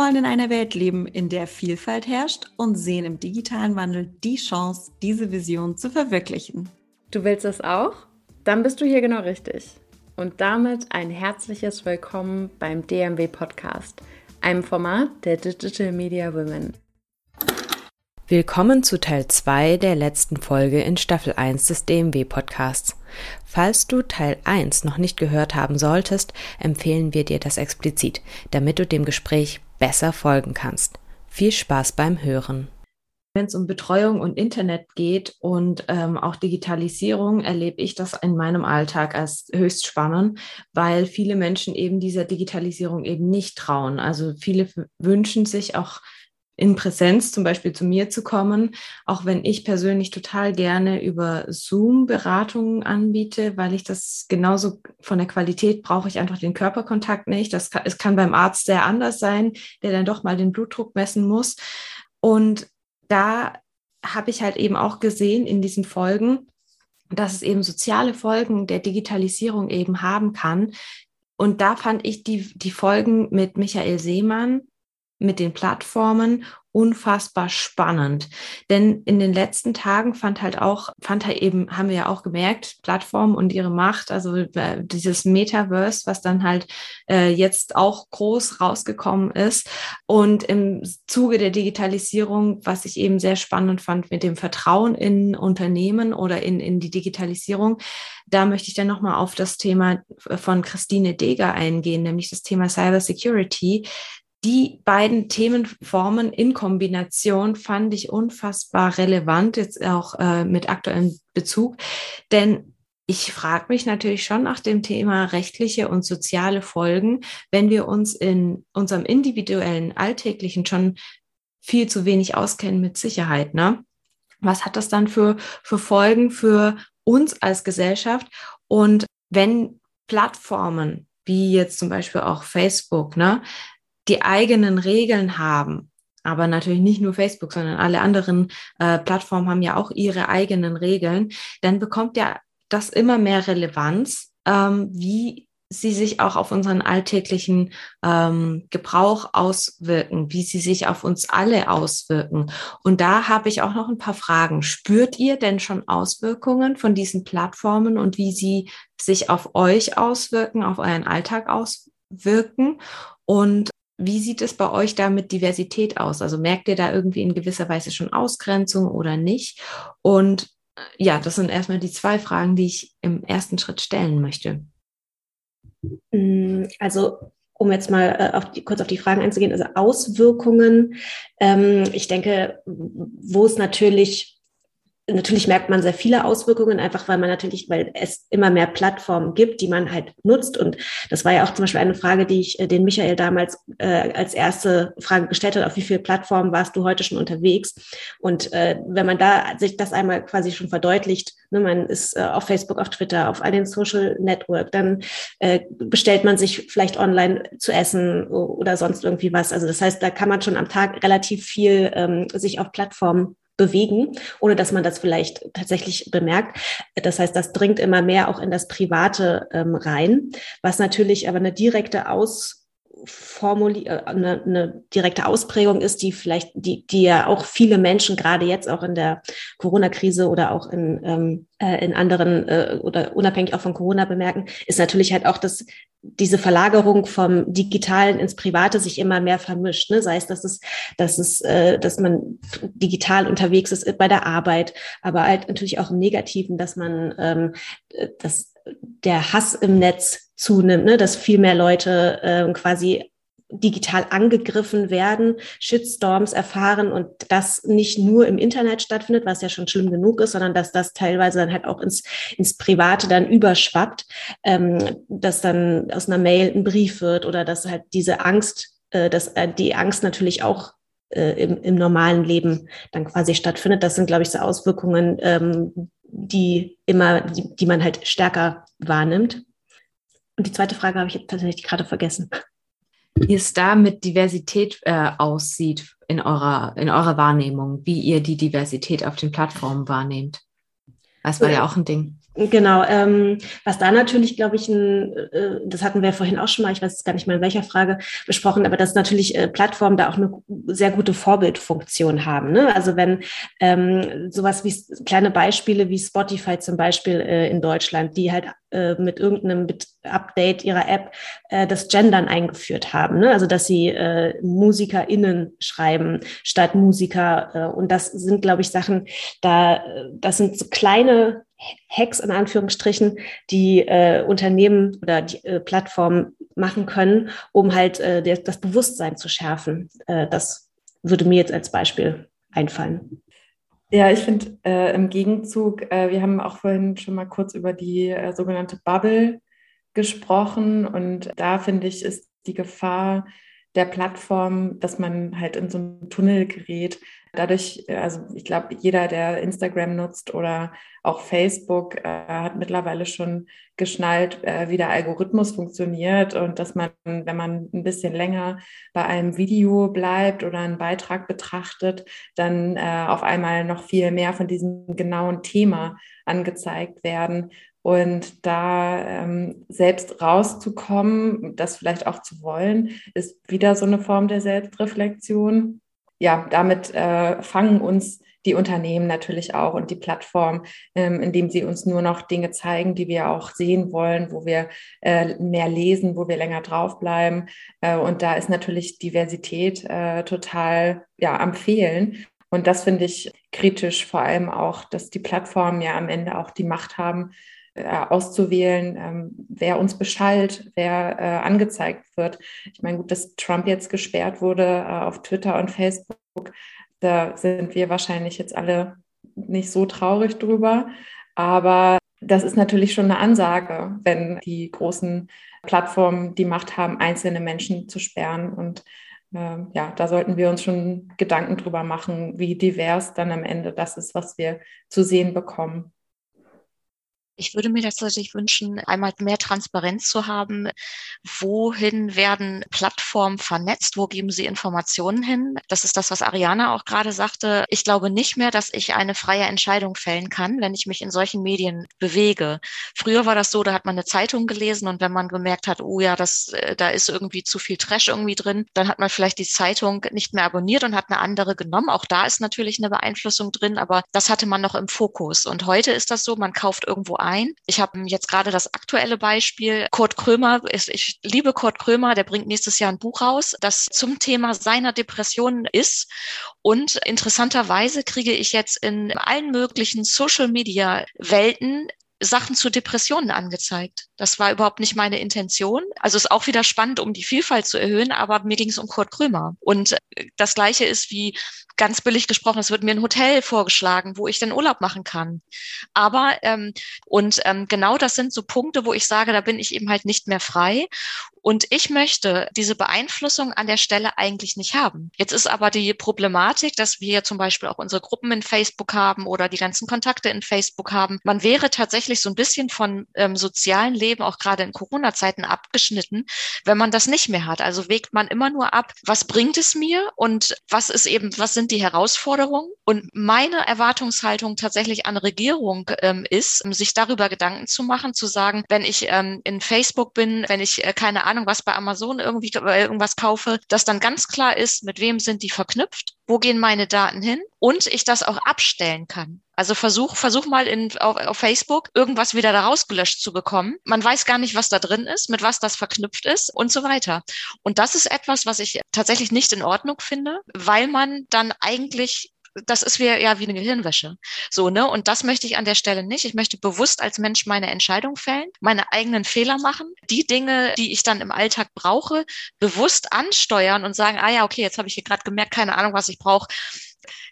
wollen in einer Welt leben, in der Vielfalt herrscht und sehen im digitalen Wandel die Chance, diese Vision zu verwirklichen. Du willst das auch? Dann bist du hier genau richtig. Und damit ein herzliches Willkommen beim DMW Podcast, einem Format der Digital Media Women. Willkommen zu Teil 2 der letzten Folge in Staffel 1 des DMW Podcasts. Falls du Teil 1 noch nicht gehört haben solltest, empfehlen wir dir das explizit, damit du dem Gespräch besser folgen kannst. Viel Spaß beim Hören. Wenn es um Betreuung und Internet geht und ähm, auch Digitalisierung, erlebe ich das in meinem Alltag als höchst spannend, weil viele Menschen eben dieser Digitalisierung eben nicht trauen. Also viele wünschen sich auch in Präsenz zum Beispiel zu mir zu kommen, auch wenn ich persönlich total gerne über Zoom Beratungen anbiete, weil ich das genauso von der Qualität brauche ich einfach den Körperkontakt nicht. Das kann, es kann beim Arzt sehr anders sein, der dann doch mal den Blutdruck messen muss. Und da habe ich halt eben auch gesehen in diesen Folgen, dass es eben soziale Folgen der Digitalisierung eben haben kann. Und da fand ich die, die Folgen mit Michael Seemann mit den Plattformen unfassbar spannend. Denn in den letzten Tagen fand halt auch, fand halt eben, haben wir ja auch gemerkt, Plattformen und ihre Macht, also äh, dieses Metaverse, was dann halt äh, jetzt auch groß rausgekommen ist. Und im Zuge der Digitalisierung, was ich eben sehr spannend fand mit dem Vertrauen in Unternehmen oder in, in die Digitalisierung, da möchte ich dann nochmal auf das Thema von Christine Deger eingehen, nämlich das Thema Cyber Security die beiden Themenformen in Kombination fand ich unfassbar relevant, jetzt auch äh, mit aktuellem Bezug. Denn ich frage mich natürlich schon nach dem Thema rechtliche und soziale Folgen, wenn wir uns in unserem individuellen Alltäglichen schon viel zu wenig auskennen mit Sicherheit. Ne? Was hat das dann für, für Folgen für uns als Gesellschaft? Und wenn Plattformen wie jetzt zum Beispiel auch Facebook, ne, die eigenen Regeln haben, aber natürlich nicht nur Facebook, sondern alle anderen äh, Plattformen haben ja auch ihre eigenen Regeln, dann bekommt ja das immer mehr Relevanz, ähm, wie sie sich auch auf unseren alltäglichen ähm, Gebrauch auswirken, wie sie sich auf uns alle auswirken. Und da habe ich auch noch ein paar Fragen. Spürt ihr denn schon Auswirkungen von diesen Plattformen und wie sie sich auf euch auswirken, auf euren Alltag auswirken? Und wie sieht es bei euch da mit Diversität aus? Also merkt ihr da irgendwie in gewisser Weise schon Ausgrenzung oder nicht? Und äh, ja, das sind erstmal die zwei Fragen, die ich im ersten Schritt stellen möchte. Mm, also um jetzt mal äh, auf die, kurz auf die Fragen einzugehen, also Auswirkungen. Ähm, ich denke, wo es natürlich natürlich merkt man sehr viele Auswirkungen, einfach weil man natürlich, weil es immer mehr Plattformen gibt, die man halt nutzt. Und das war ja auch zum Beispiel eine Frage, die ich äh, den Michael damals äh, als erste Frage gestellt hat, auf wie viele Plattformen warst du heute schon unterwegs? Und äh, wenn man da sich das einmal quasi schon verdeutlicht, ne, man ist äh, auf Facebook, auf Twitter, auf all den Social Network, dann äh, bestellt man sich vielleicht online zu essen oder sonst irgendwie was. Also das heißt, da kann man schon am Tag relativ viel ähm, sich auf Plattformen bewegen, ohne dass man das vielleicht tatsächlich bemerkt. Das heißt, das dringt immer mehr auch in das Private ähm, rein, was natürlich aber eine direkte Aus Formuli äh, eine, eine direkte Ausprägung ist, die vielleicht, die, die ja auch viele Menschen gerade jetzt auch in der Corona-Krise oder auch in, ähm, äh, in anderen äh, oder unabhängig auch von Corona bemerken, ist natürlich halt auch, dass diese Verlagerung vom Digitalen ins Private sich immer mehr vermischt. Ne? Sei es, dass es, dass es, äh, dass man digital unterwegs ist bei der Arbeit, aber halt natürlich auch im Negativen, dass man ähm, dass der Hass im Netz zunimmt, ne? dass viel mehr Leute äh, quasi digital angegriffen werden, Shitstorms erfahren und das nicht nur im Internet stattfindet, was ja schon schlimm genug ist, sondern dass das teilweise dann halt auch ins, ins Private dann überschwappt, ähm, dass dann aus einer Mail ein Brief wird oder dass halt diese Angst, äh, dass äh, die Angst natürlich auch äh, im, im normalen Leben dann quasi stattfindet. Das sind, glaube ich, so Auswirkungen, ähm, die immer, die, die man halt stärker wahrnimmt. Und die zweite Frage habe ich jetzt tatsächlich gerade vergessen. Wie es da mit Diversität äh, aussieht in eurer, in eurer Wahrnehmung, wie ihr die Diversität auf den Plattformen wahrnehmt. Das war ja, ja auch ein Ding. Genau, ähm, was da natürlich, glaube ich, ein, äh, das hatten wir vorhin auch schon mal, ich weiß gar nicht mal in welcher Frage besprochen, aber dass natürlich äh, Plattformen da auch eine sehr gute Vorbildfunktion haben. Ne? Also wenn ähm, sowas wie kleine Beispiele wie Spotify zum Beispiel äh, in Deutschland, die halt äh, mit irgendeinem Update ihrer App äh, das Gendern eingeführt haben. Ne? Also dass sie äh, MusikerInnen schreiben statt Musiker. Äh, und das sind, glaube ich, Sachen, da, das sind so kleine Hacks in Anführungsstrichen, die äh, Unternehmen oder die äh, Plattformen machen können, um halt äh, das Bewusstsein zu schärfen. Äh, das würde mir jetzt als Beispiel einfallen. Ja, ich finde äh, im Gegenzug, äh, wir haben auch vorhin schon mal kurz über die äh, sogenannte Bubble gesprochen und da finde ich, ist die Gefahr der Plattform, dass man halt in so einen Tunnel gerät, Dadurch, also ich glaube, jeder, der Instagram nutzt oder auch Facebook, äh, hat mittlerweile schon geschnallt, äh, wie der Algorithmus funktioniert und dass man, wenn man ein bisschen länger bei einem Video bleibt oder einen Beitrag betrachtet, dann äh, auf einmal noch viel mehr von diesem genauen Thema angezeigt werden. Und da ähm, selbst rauszukommen, das vielleicht auch zu wollen, ist wieder so eine Form der Selbstreflexion ja, damit äh, fangen uns die Unternehmen natürlich auch und die Plattform, ähm, indem sie uns nur noch Dinge zeigen, die wir auch sehen wollen, wo wir äh, mehr lesen, wo wir länger draufbleiben. Äh, und da ist natürlich Diversität äh, total ja, am Fehlen. Und das finde ich kritisch, vor allem auch, dass die Plattformen ja am Ende auch die Macht haben, auszuwählen, ähm, wer uns beschallt, wer äh, angezeigt wird. Ich meine, gut, dass Trump jetzt gesperrt wurde äh, auf Twitter und Facebook, da sind wir wahrscheinlich jetzt alle nicht so traurig drüber. Aber das ist natürlich schon eine Ansage, wenn die großen Plattformen die Macht haben, einzelne Menschen zu sperren. Und äh, ja, da sollten wir uns schon Gedanken drüber machen, wie divers dann am Ende das ist, was wir zu sehen bekommen. Ich würde mir tatsächlich wünschen, einmal mehr Transparenz zu haben. Wohin werden Plattformen vernetzt? Wo geben sie Informationen hin? Das ist das, was Ariana auch gerade sagte. Ich glaube nicht mehr, dass ich eine freie Entscheidung fällen kann, wenn ich mich in solchen Medien bewege. Früher war das so, da hat man eine Zeitung gelesen und wenn man gemerkt hat, oh ja, das, äh, da ist irgendwie zu viel Trash irgendwie drin, dann hat man vielleicht die Zeitung nicht mehr abonniert und hat eine andere genommen. Auch da ist natürlich eine Beeinflussung drin, aber das hatte man noch im Fokus. Und heute ist das so, man kauft irgendwo ein ein. Ich habe jetzt gerade das aktuelle Beispiel. Kurt Krömer, ich liebe Kurt Krömer, der bringt nächstes Jahr ein Buch raus, das zum Thema seiner Depression ist. Und interessanterweise kriege ich jetzt in allen möglichen Social-Media-Welten Sachen zu Depressionen angezeigt. Das war überhaupt nicht meine Intention. Also ist auch wieder spannend, um die Vielfalt zu erhöhen, aber mir ging es um Kurt Krömer. Und das gleiche ist wie ganz billig gesprochen, es wird mir ein Hotel vorgeschlagen, wo ich den Urlaub machen kann. Aber ähm, und ähm, genau das sind so Punkte, wo ich sage, da bin ich eben halt nicht mehr frei. Und ich möchte diese Beeinflussung an der Stelle eigentlich nicht haben. Jetzt ist aber die Problematik, dass wir zum Beispiel auch unsere Gruppen in Facebook haben oder die ganzen Kontakte in Facebook haben. Man wäre tatsächlich so ein bisschen von ähm, sozialen Leben, auch gerade in Corona-Zeiten, abgeschnitten, wenn man das nicht mehr hat. Also wägt man immer nur ab, was bringt es mir und was ist eben, was sind die Herausforderungen? Und meine Erwartungshaltung tatsächlich an Regierung ähm, ist, sich darüber Gedanken zu machen, zu sagen, wenn ich ähm, in Facebook bin, wenn ich äh, keine Ahnung, was bei Amazon irgendwie äh, irgendwas kaufe, dass dann ganz klar ist, mit wem sind die verknüpft, wo gehen meine Daten hin und ich das auch abstellen kann. Also versuch, versuch mal in, auf, auf Facebook irgendwas wieder da rausgelöscht zu bekommen. Man weiß gar nicht, was da drin ist, mit was das verknüpft ist und so weiter. Und das ist etwas, was ich tatsächlich nicht in Ordnung finde, weil man dann eigentlich das ist wie, ja wie eine Gehirnwäsche. So, ne? Und das möchte ich an der Stelle nicht. Ich möchte bewusst als Mensch meine Entscheidung fällen, meine eigenen Fehler machen, die Dinge, die ich dann im Alltag brauche, bewusst ansteuern und sagen, ah ja, okay, jetzt habe ich hier gerade gemerkt, keine Ahnung, was ich brauche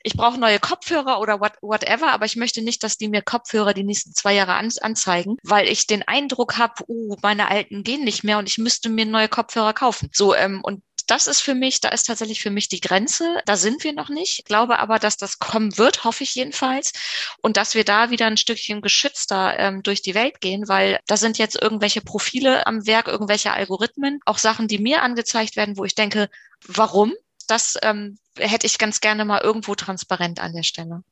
ich brauche neue Kopfhörer oder what, whatever, aber ich möchte nicht, dass die mir Kopfhörer die nächsten zwei Jahre an, anzeigen, weil ich den Eindruck habe, uh, meine alten gehen nicht mehr und ich müsste mir neue Kopfhörer kaufen. So, ähm, und das ist für mich, da ist tatsächlich für mich die Grenze. Da sind wir noch nicht. Ich glaube aber, dass das kommen wird, hoffe ich jedenfalls. Und dass wir da wieder ein Stückchen geschützter ähm, durch die Welt gehen, weil da sind jetzt irgendwelche Profile am Werk, irgendwelche Algorithmen, auch Sachen, die mir angezeigt werden, wo ich denke, warum? Das ähm, hätte ich ganz gerne mal irgendwo transparent an der Stelle.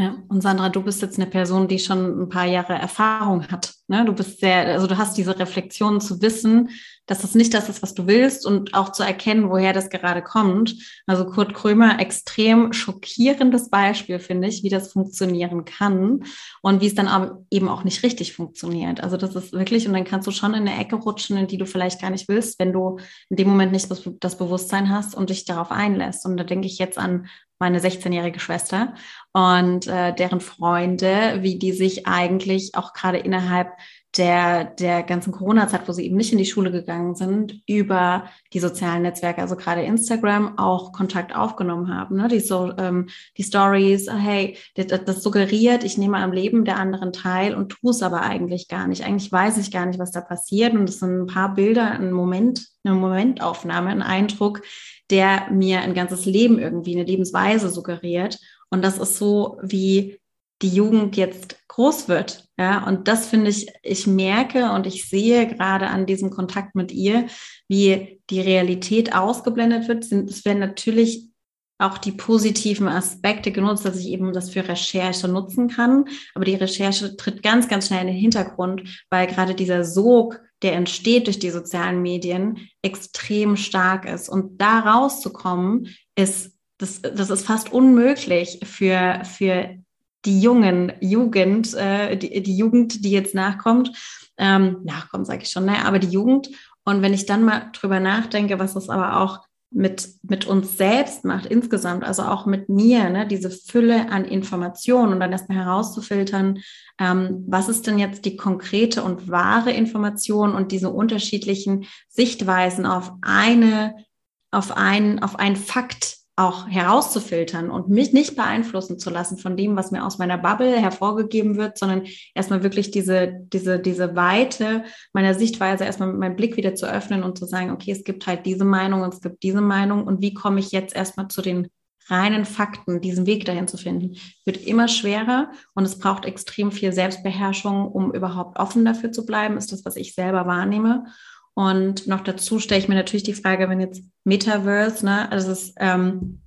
Ja, und Sandra, du bist jetzt eine Person, die schon ein paar Jahre Erfahrung hat. Ne? Du bist sehr, also du hast diese Reflexion zu wissen, dass das nicht das ist, was du willst und auch zu erkennen, woher das gerade kommt. Also Kurt Krömer, extrem schockierendes Beispiel, finde ich, wie das funktionieren kann und wie es dann eben auch nicht richtig funktioniert. Also das ist wirklich, und dann kannst du schon in eine Ecke rutschen, in die du vielleicht gar nicht willst, wenn du in dem Moment nicht das Bewusstsein hast und dich darauf einlässt. Und da denke ich jetzt an meine 16-jährige Schwester und äh, deren Freunde, wie die sich eigentlich auch gerade innerhalb der, der ganzen Corona-Zeit, wo sie eben nicht in die Schule gegangen sind, über die sozialen Netzwerke, also gerade Instagram, auch Kontakt aufgenommen haben. Ne? Die, so, ähm, die Stories, hey, das, das suggeriert, ich nehme am Leben der anderen teil und tue es aber eigentlich gar nicht. Eigentlich weiß ich gar nicht, was da passiert. Und es sind ein paar Bilder, ein Moment, eine Momentaufnahme, ein Eindruck, der mir ein ganzes Leben irgendwie, eine Lebensweise suggeriert. Und das ist so, wie die Jugend jetzt groß wird. Ja, und das finde ich, ich merke und ich sehe gerade an diesem Kontakt mit ihr, wie die Realität ausgeblendet wird. Es werden natürlich auch die positiven Aspekte genutzt, dass ich eben das für Recherche nutzen kann. Aber die Recherche tritt ganz, ganz schnell in den Hintergrund, weil gerade dieser Sog der entsteht durch die sozialen Medien, extrem stark ist. Und da rauszukommen, ist, das, das ist fast unmöglich für, für die jungen Jugend, äh, die, die Jugend, die jetzt nachkommt. Ähm, nachkommt, sage ich schon, ne? aber die Jugend. Und wenn ich dann mal drüber nachdenke, was das aber auch mit, mit uns selbst macht insgesamt, also auch mit mir, ne, diese Fülle an Informationen und dann erstmal herauszufiltern, ähm, was ist denn jetzt die konkrete und wahre Information und diese unterschiedlichen Sichtweisen auf eine, auf ein, auf ein Fakt auch herauszufiltern und mich nicht beeinflussen zu lassen von dem, was mir aus meiner Bubble hervorgegeben wird, sondern erstmal wirklich diese, diese, diese Weite meiner Sichtweise, erstmal meinen Blick wieder zu öffnen und zu sagen, okay, es gibt halt diese Meinung und es gibt diese Meinung und wie komme ich jetzt erstmal zu den reinen Fakten, diesen Weg dahin zu finden, wird immer schwerer und es braucht extrem viel Selbstbeherrschung, um überhaupt offen dafür zu bleiben, ist das, was ich selber wahrnehme. Und noch dazu stelle ich mir natürlich die Frage, wenn jetzt Metaverse, ne, also es ist, ähm,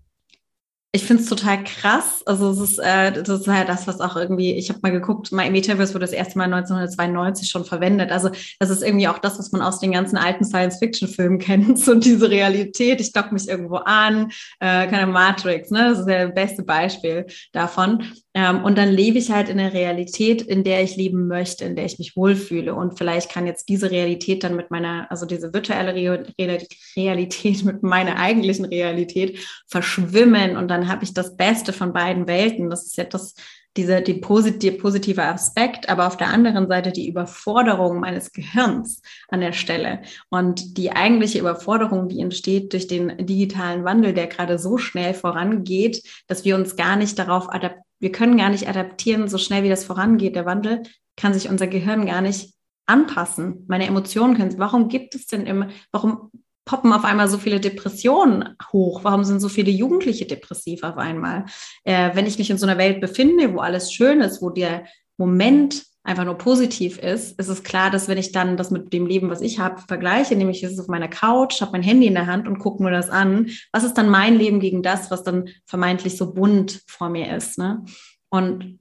ich finde es total krass. Also es ist, äh, das ist halt das, was auch irgendwie, ich habe mal geguckt, My Metaverse wurde das erste Mal 1992 schon verwendet. Also das ist irgendwie auch das, was man aus den ganzen alten Science-Fiction-Filmen kennt, so diese Realität. Ich docke mich irgendwo an, äh, keine Matrix, ne? Das ist ja das beste Beispiel davon. Ähm, und dann lebe ich halt in der Realität, in der ich leben möchte, in der ich mich wohlfühle. Und vielleicht kann jetzt diese Realität dann mit meiner, also diese virtuelle Realität mit meiner eigentlichen Realität verschwimmen. Und dann habe ich das Beste von beiden Welten. Das ist ja das, dieser die positive, positive Aspekt, aber auf der anderen Seite die Überforderung meines Gehirns an der Stelle. Und die eigentliche Überforderung, die entsteht durch den digitalen Wandel, der gerade so schnell vorangeht, dass wir uns gar nicht darauf adaptieren wir können gar nicht adaptieren, so schnell wie das vorangeht. Der Wandel kann sich unser Gehirn gar nicht anpassen. Meine Emotionen können, warum gibt es denn immer, warum poppen auf einmal so viele Depressionen hoch? Warum sind so viele Jugendliche depressiv auf einmal? Äh, wenn ich mich in so einer Welt befinde, wo alles schön ist, wo der Moment einfach nur positiv ist, ist es klar, dass wenn ich dann das mit dem Leben, was ich habe, vergleiche, nämlich ist es auf meiner Couch, habe mein Handy in der Hand und gucke mir das an, was ist dann mein Leben gegen das, was dann vermeintlich so bunt vor mir ist. Ne? Und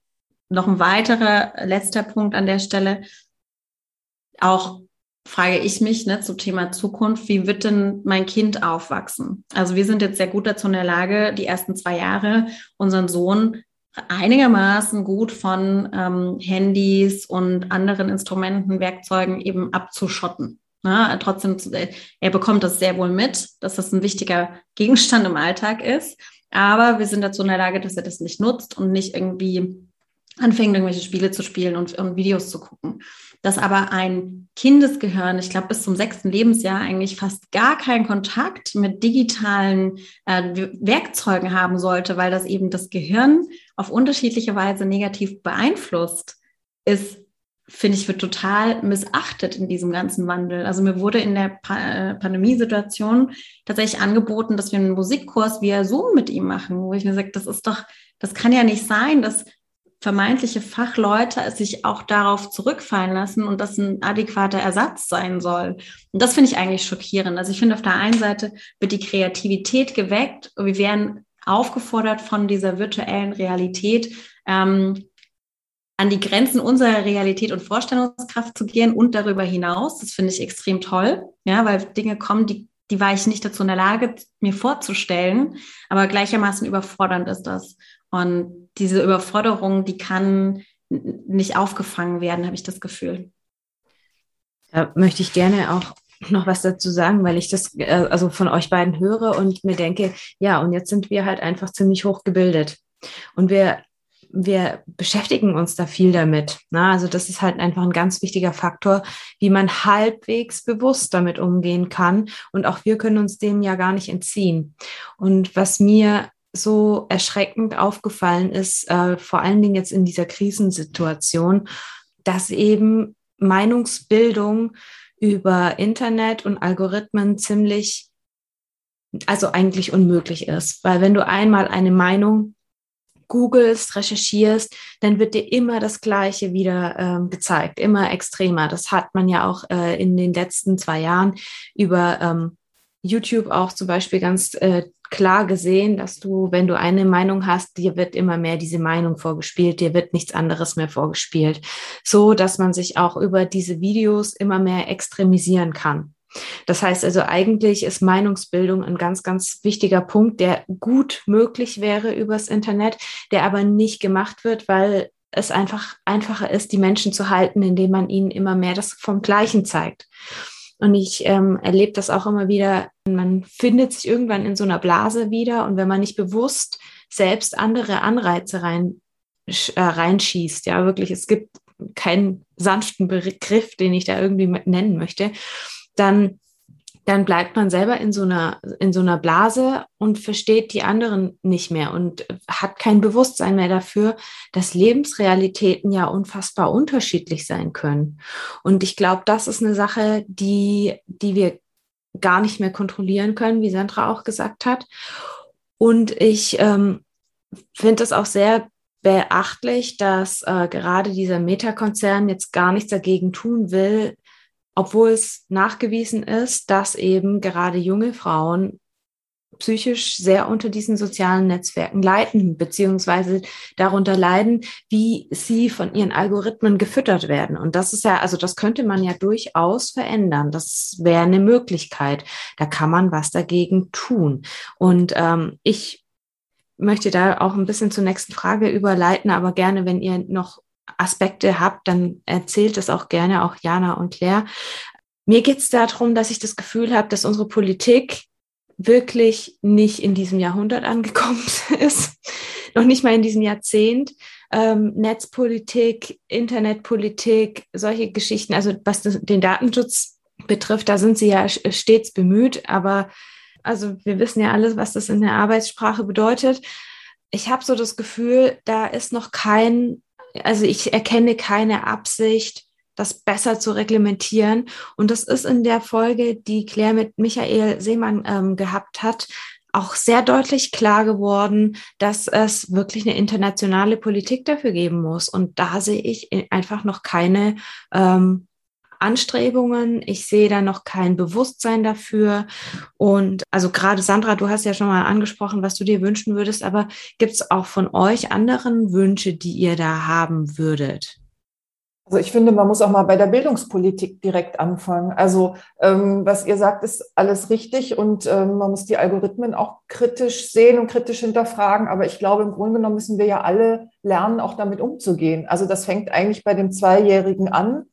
noch ein weiterer letzter Punkt an der Stelle, auch frage ich mich ne, zum Thema Zukunft, wie wird denn mein Kind aufwachsen? Also wir sind jetzt sehr gut dazu in der Lage, die ersten zwei Jahre unseren Sohn einigermaßen gut von ähm, Handys und anderen Instrumenten, Werkzeugen eben abzuschotten. Na, trotzdem, er bekommt das sehr wohl mit, dass das ein wichtiger Gegenstand im Alltag ist. Aber wir sind dazu in der Lage, dass er das nicht nutzt und nicht irgendwie anfängt, irgendwelche Spiele zu spielen und, und Videos zu gucken dass aber ein Kindesgehirn, ich glaube bis zum sechsten Lebensjahr eigentlich fast gar keinen Kontakt mit digitalen äh, Werkzeugen haben sollte, weil das eben das Gehirn auf unterschiedliche Weise negativ beeinflusst, ist finde ich, wird total missachtet in diesem ganzen Wandel. Also mir wurde in der pa äh, Pandemiesituation tatsächlich angeboten, dass wir einen Musikkurs via Zoom mit ihm machen, wo ich mir sage, das ist doch, das kann ja nicht sein, dass vermeintliche Fachleute sich auch darauf zurückfallen lassen und das ein adäquater Ersatz sein soll. Und das finde ich eigentlich schockierend. Also ich finde, auf der einen Seite wird die Kreativität geweckt. Wir werden aufgefordert, von dieser virtuellen Realität ähm, an die Grenzen unserer Realität und Vorstellungskraft zu gehen und darüber hinaus. Das finde ich extrem toll, ja, weil Dinge kommen, die, die war ich nicht dazu in der Lage, mir vorzustellen, aber gleichermaßen überfordernd ist das. Und diese Überforderung, die kann nicht aufgefangen werden, habe ich das Gefühl. Da möchte ich gerne auch noch was dazu sagen, weil ich das äh, also von euch beiden höre und mir denke, ja, und jetzt sind wir halt einfach ziemlich hoch gebildet. Und wir wir beschäftigen uns da viel damit. Na, ne? also das ist halt einfach ein ganz wichtiger Faktor, wie man halbwegs bewusst damit umgehen kann. Und auch wir können uns dem ja gar nicht entziehen. Und was mir so erschreckend aufgefallen ist, äh, vor allen Dingen jetzt in dieser Krisensituation, dass eben Meinungsbildung über Internet und Algorithmen ziemlich, also eigentlich unmöglich ist. Weil wenn du einmal eine Meinung googelst, recherchierst, dann wird dir immer das Gleiche wieder ähm, gezeigt, immer extremer. Das hat man ja auch äh, in den letzten zwei Jahren über ähm, YouTube auch zum Beispiel ganz äh, klar gesehen, dass du, wenn du eine Meinung hast, dir wird immer mehr diese Meinung vorgespielt, dir wird nichts anderes mehr vorgespielt, so dass man sich auch über diese Videos immer mehr extremisieren kann. Das heißt also, eigentlich ist Meinungsbildung ein ganz, ganz wichtiger Punkt, der gut möglich wäre übers Internet, der aber nicht gemacht wird, weil es einfach einfacher ist, die Menschen zu halten, indem man ihnen immer mehr das vom Gleichen zeigt. Und ich ähm, erlebe das auch immer wieder, man findet sich irgendwann in so einer Blase wieder. Und wenn man nicht bewusst selbst andere Anreize rein, äh, reinschießt, ja wirklich, es gibt keinen sanften Begriff, den ich da irgendwie nennen möchte, dann, dann bleibt man selber in so einer, in so einer Blase und versteht die anderen nicht mehr und hat kein Bewusstsein mehr dafür, dass Lebensrealitäten ja unfassbar unterschiedlich sein können. Und ich glaube, das ist eine Sache, die, die wir gar nicht mehr kontrollieren können, wie Sandra auch gesagt hat. Und ich ähm, finde es auch sehr beachtlich, dass äh, gerade dieser Meta-Konzern jetzt gar nichts dagegen tun will, obwohl es nachgewiesen ist, dass eben gerade junge Frauen psychisch sehr unter diesen sozialen Netzwerken leiden, beziehungsweise darunter leiden, wie sie von ihren Algorithmen gefüttert werden. Und das ist ja, also das könnte man ja durchaus verändern. Das wäre eine Möglichkeit. Da kann man was dagegen tun. Und ähm, ich möchte da auch ein bisschen zur nächsten Frage überleiten, aber gerne, wenn ihr noch Aspekte habt, dann erzählt es auch gerne auch Jana und Claire. Mir geht es darum, dass ich das Gefühl habe, dass unsere Politik wirklich nicht in diesem Jahrhundert angekommen ist, noch nicht mal in diesem Jahrzehnt. Ähm, Netzpolitik, Internetpolitik, solche Geschichten, also was den Datenschutz betrifft, da sind sie ja stets bemüht, aber also wir wissen ja alles, was das in der Arbeitssprache bedeutet. Ich habe so das Gefühl, da ist noch kein also ich erkenne keine Absicht, das besser zu reglementieren. Und das ist in der Folge, die Claire mit Michael Seemann ähm, gehabt hat, auch sehr deutlich klar geworden, dass es wirklich eine internationale Politik dafür geben muss. Und da sehe ich einfach noch keine ähm, Anstrebungen. Ich sehe da noch kein Bewusstsein dafür. Und also gerade Sandra, du hast ja schon mal angesprochen, was du dir wünschen würdest, aber gibt es auch von euch anderen Wünsche, die ihr da haben würdet? Also ich finde, man muss auch mal bei der Bildungspolitik direkt anfangen. Also ähm, was ihr sagt, ist alles richtig und ähm, man muss die Algorithmen auch kritisch sehen und kritisch hinterfragen. Aber ich glaube, im Grunde genommen müssen wir ja alle lernen, auch damit umzugehen. Also das fängt eigentlich bei dem Zweijährigen an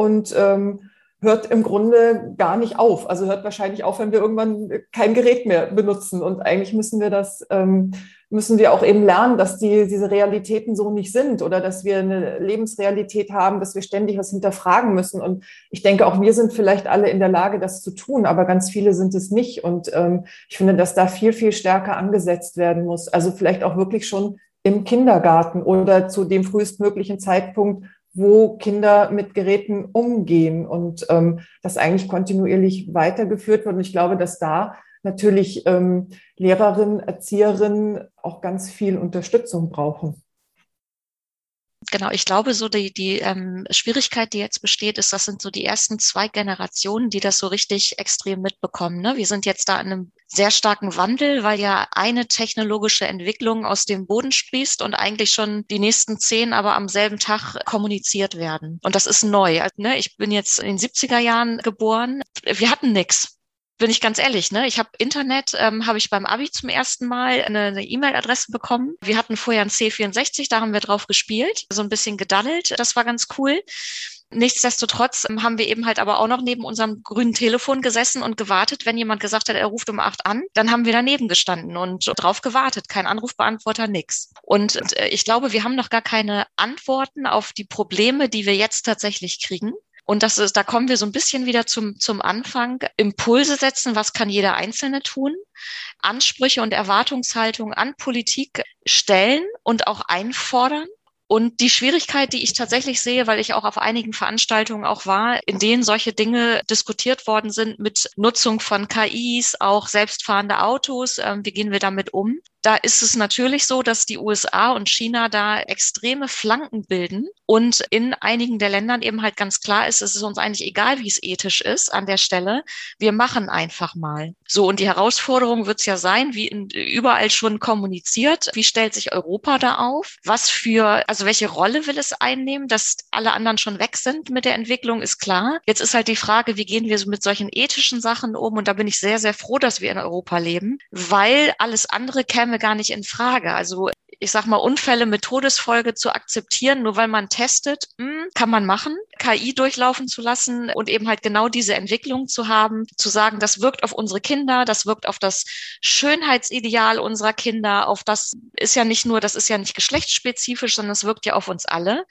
und ähm, hört im Grunde gar nicht auf. Also hört wahrscheinlich auf, wenn wir irgendwann kein Gerät mehr benutzen. Und eigentlich müssen wir das, ähm, müssen wir auch eben lernen, dass die, diese Realitäten so nicht sind oder dass wir eine Lebensrealität haben, dass wir ständig was hinterfragen müssen. Und ich denke, auch wir sind vielleicht alle in der Lage, das zu tun, aber ganz viele sind es nicht. Und ähm, ich finde, dass da viel, viel stärker angesetzt werden muss. Also vielleicht auch wirklich schon im Kindergarten oder zu dem frühestmöglichen Zeitpunkt, wo Kinder mit Geräten umgehen und ähm, das eigentlich kontinuierlich weitergeführt wird. Und ich glaube, dass da natürlich ähm, Lehrerinnen, Erzieherinnen auch ganz viel Unterstützung brauchen. Genau, ich glaube, so die, die ähm, Schwierigkeit, die jetzt besteht, ist, das sind so die ersten zwei Generationen, die das so richtig extrem mitbekommen. Ne? Wir sind jetzt da in einem sehr starken Wandel, weil ja eine technologische Entwicklung aus dem Boden sprießt und eigentlich schon die nächsten zehn aber am selben Tag kommuniziert werden. Und das ist neu. Also, ne, ich bin jetzt in den 70er Jahren geboren. Wir hatten nichts bin ich ganz ehrlich, ne? Ich habe Internet, ähm, habe ich beim Abi zum ersten Mal eine E-Mail-Adresse bekommen. Wir hatten vorher ein C64, da haben wir drauf gespielt, so ein bisschen gedaddelt. Das war ganz cool. Nichtsdestotrotz ähm, haben wir eben halt aber auch noch neben unserem grünen Telefon gesessen und gewartet. Wenn jemand gesagt hat, er ruft um acht an, dann haben wir daneben gestanden und drauf gewartet. Kein Anrufbeantworter, nix. Und äh, ich glaube, wir haben noch gar keine Antworten auf die Probleme, die wir jetzt tatsächlich kriegen. Und das ist, da kommen wir so ein bisschen wieder zum, zum Anfang. Impulse setzen, was kann jeder Einzelne tun? Ansprüche und Erwartungshaltung an Politik stellen und auch einfordern. Und die Schwierigkeit, die ich tatsächlich sehe, weil ich auch auf einigen Veranstaltungen auch war, in denen solche Dinge diskutiert worden sind mit Nutzung von KIs, auch selbstfahrende Autos, äh, wie gehen wir damit um? Da ist es natürlich so, dass die USA und China da extreme Flanken bilden und in einigen der Ländern eben halt ganz klar ist, es ist uns eigentlich egal, wie es ethisch ist an der Stelle. Wir machen einfach mal. So, und die Herausforderung wird es ja sein, wie in, überall schon kommuniziert, wie stellt sich Europa da auf? Was für, also welche Rolle will es einnehmen? Dass alle anderen schon weg sind mit der Entwicklung, ist klar. Jetzt ist halt die Frage, wie gehen wir so mit solchen ethischen Sachen um? Und da bin ich sehr, sehr froh, dass wir in Europa leben, weil alles andere käme gar nicht in Frage. Also ich sag mal, Unfälle mit Todesfolge zu akzeptieren, nur weil man testet, mh, hm, kann man machen, KI durchlaufen zu lassen und eben halt genau diese Entwicklung zu haben, zu sagen, das wirkt auf unsere Kinder, das wirkt auf das Schönheitsideal unserer Kinder, auf das ist ja nicht nur, das ist ja nicht geschlechtsspezifisch, sondern es wirkt ja auf uns alle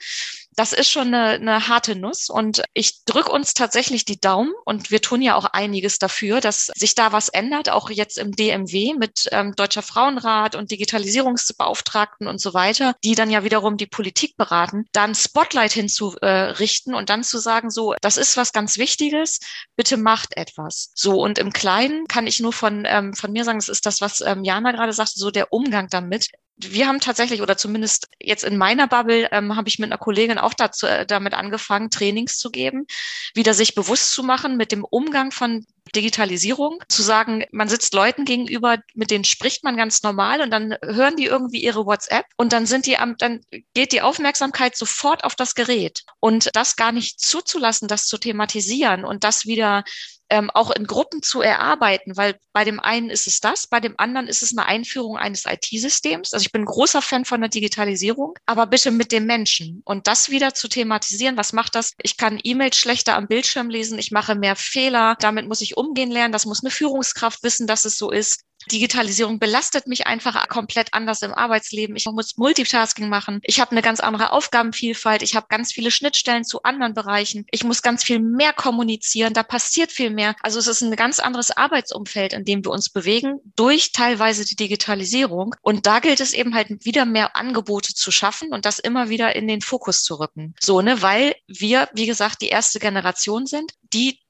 das ist schon eine, eine harte Nuss und ich drücke uns tatsächlich die Daumen und wir tun ja auch einiges dafür, dass sich da was ändert, auch jetzt im DMW mit ähm, Deutscher Frauenrat und Digitalisierungsbeauftragten und so weiter, die dann ja wiederum die Politik beraten, dann Spotlight hinzurichten und dann zu sagen, so, das ist was ganz Wichtiges, bitte macht etwas. So und im Kleinen kann ich nur von, ähm, von mir sagen, das ist das, was ähm, Jana gerade sagte, so der Umgang damit wir haben tatsächlich, oder zumindest jetzt in meiner Bubble, ähm, habe ich mit einer Kollegin auch dazu, äh, damit angefangen, Trainings zu geben, wieder sich bewusst zu machen mit dem Umgang von Digitalisierung, zu sagen, man sitzt Leuten gegenüber, mit denen spricht man ganz normal und dann hören die irgendwie ihre WhatsApp und dann sind die am, dann geht die Aufmerksamkeit sofort auf das Gerät und das gar nicht zuzulassen, das zu thematisieren und das wieder ähm, auch in Gruppen zu erarbeiten, weil bei dem einen ist es das, bei dem anderen ist es eine Einführung eines IT-Systems. Also ich bin großer Fan von der Digitalisierung, aber bitte mit dem Menschen und das wieder zu thematisieren. Was macht das? Ich kann E-Mails schlechter am Bildschirm lesen, ich mache mehr Fehler, damit muss ich umgehen lernen, das muss eine Führungskraft wissen, dass es so ist. Digitalisierung belastet mich einfach komplett anders im Arbeitsleben. Ich muss Multitasking machen. Ich habe eine ganz andere Aufgabenvielfalt. Ich habe ganz viele Schnittstellen zu anderen Bereichen. Ich muss ganz viel mehr kommunizieren. Da passiert viel mehr. Also es ist ein ganz anderes Arbeitsumfeld, in dem wir uns bewegen durch teilweise die Digitalisierung. Und da gilt es eben halt wieder mehr Angebote zu schaffen und das immer wieder in den Fokus zu rücken. So, ne, weil wir, wie gesagt, die erste Generation sind, die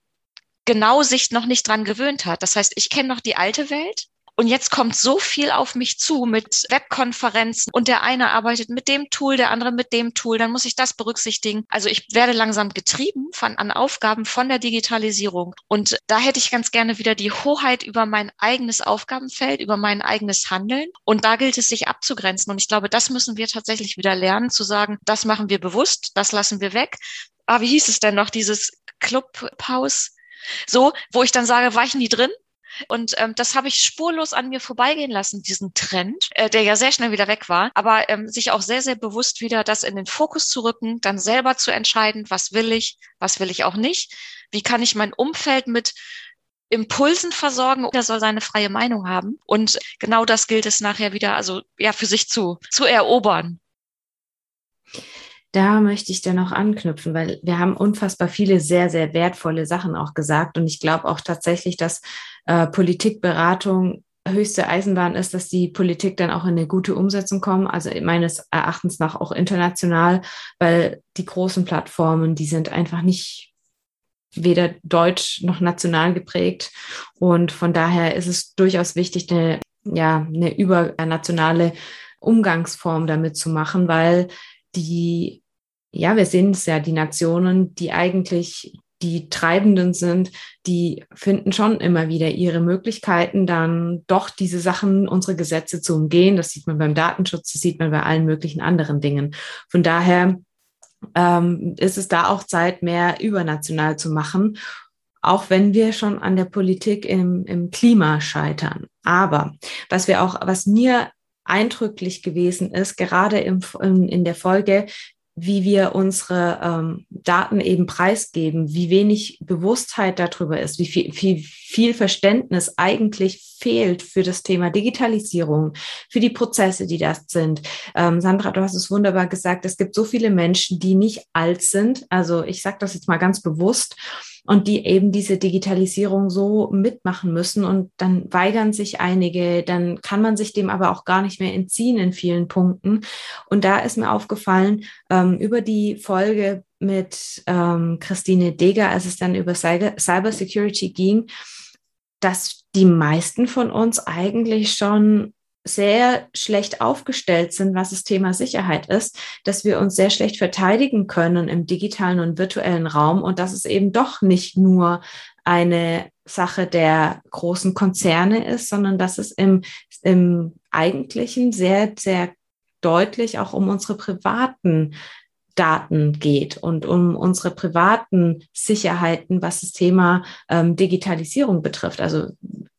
genau sich noch nicht dran gewöhnt hat. Das heißt, ich kenne noch die alte Welt und jetzt kommt so viel auf mich zu mit Webkonferenzen und der eine arbeitet mit dem Tool, der andere mit dem Tool, dann muss ich das berücksichtigen. Also ich werde langsam getrieben von, an Aufgaben von der Digitalisierung. Und da hätte ich ganz gerne wieder die Hoheit über mein eigenes Aufgabenfeld, über mein eigenes Handeln. Und da gilt es, sich abzugrenzen. Und ich glaube, das müssen wir tatsächlich wieder lernen, zu sagen, das machen wir bewusst, das lassen wir weg. Aber ah, wie hieß es denn noch, dieses Clubhaus? So, wo ich dann sage, war ich nie drin? Und ähm, das habe ich spurlos an mir vorbeigehen lassen, diesen Trend, äh, der ja sehr schnell wieder weg war, aber ähm, sich auch sehr, sehr bewusst wieder das in den Fokus zu rücken, dann selber zu entscheiden, was will ich, was will ich auch nicht, wie kann ich mein Umfeld mit Impulsen versorgen, er soll seine freie Meinung haben. Und genau das gilt es nachher wieder, also ja, für sich zu, zu erobern da möchte ich dann noch anknüpfen, weil wir haben unfassbar viele sehr, sehr wertvolle Sachen auch gesagt. Und ich glaube auch tatsächlich, dass äh, Politikberatung höchste Eisenbahn ist, dass die Politik dann auch in eine gute Umsetzung kommt. Also meines Erachtens nach auch international, weil die großen Plattformen, die sind einfach nicht weder deutsch noch national geprägt. Und von daher ist es durchaus wichtig, eine, ja, eine übernationale Umgangsform damit zu machen, weil die, ja, wir sehen es ja, die Nationen, die eigentlich die Treibenden sind, die finden schon immer wieder ihre Möglichkeiten, dann doch diese Sachen, unsere Gesetze zu umgehen. Das sieht man beim Datenschutz, das sieht man bei allen möglichen anderen Dingen. Von daher ähm, ist es da auch Zeit, mehr übernational zu machen, auch wenn wir schon an der Politik im, im Klima scheitern. Aber was wir auch, was mir eindrücklich gewesen ist, gerade im, in, der Folge, wie wir unsere ähm, Daten eben preisgeben, wie wenig Bewusstheit darüber ist, wie viel, viel, viel Verständnis eigentlich fehlt für das Thema Digitalisierung, für die Prozesse, die das sind. Ähm, Sandra, du hast es wunderbar gesagt, es gibt so viele Menschen, die nicht alt sind. Also ich sage das jetzt mal ganz bewusst und die eben diese Digitalisierung so mitmachen müssen und dann weigern sich einige, dann kann man sich dem aber auch gar nicht mehr entziehen in vielen Punkten. Und da ist mir aufgefallen, ähm, über die Folge mit ähm, Christine Deger, als es dann über Cyber Security ging, dass die meisten von uns eigentlich schon sehr schlecht aufgestellt sind, was das Thema Sicherheit ist, dass wir uns sehr schlecht verteidigen können im digitalen und virtuellen Raum und dass es eben doch nicht nur eine Sache der großen Konzerne ist, sondern dass es im, im Eigentlichen sehr, sehr deutlich auch um unsere privaten Daten geht und um unsere privaten Sicherheiten, was das Thema ähm, Digitalisierung betrifft. Also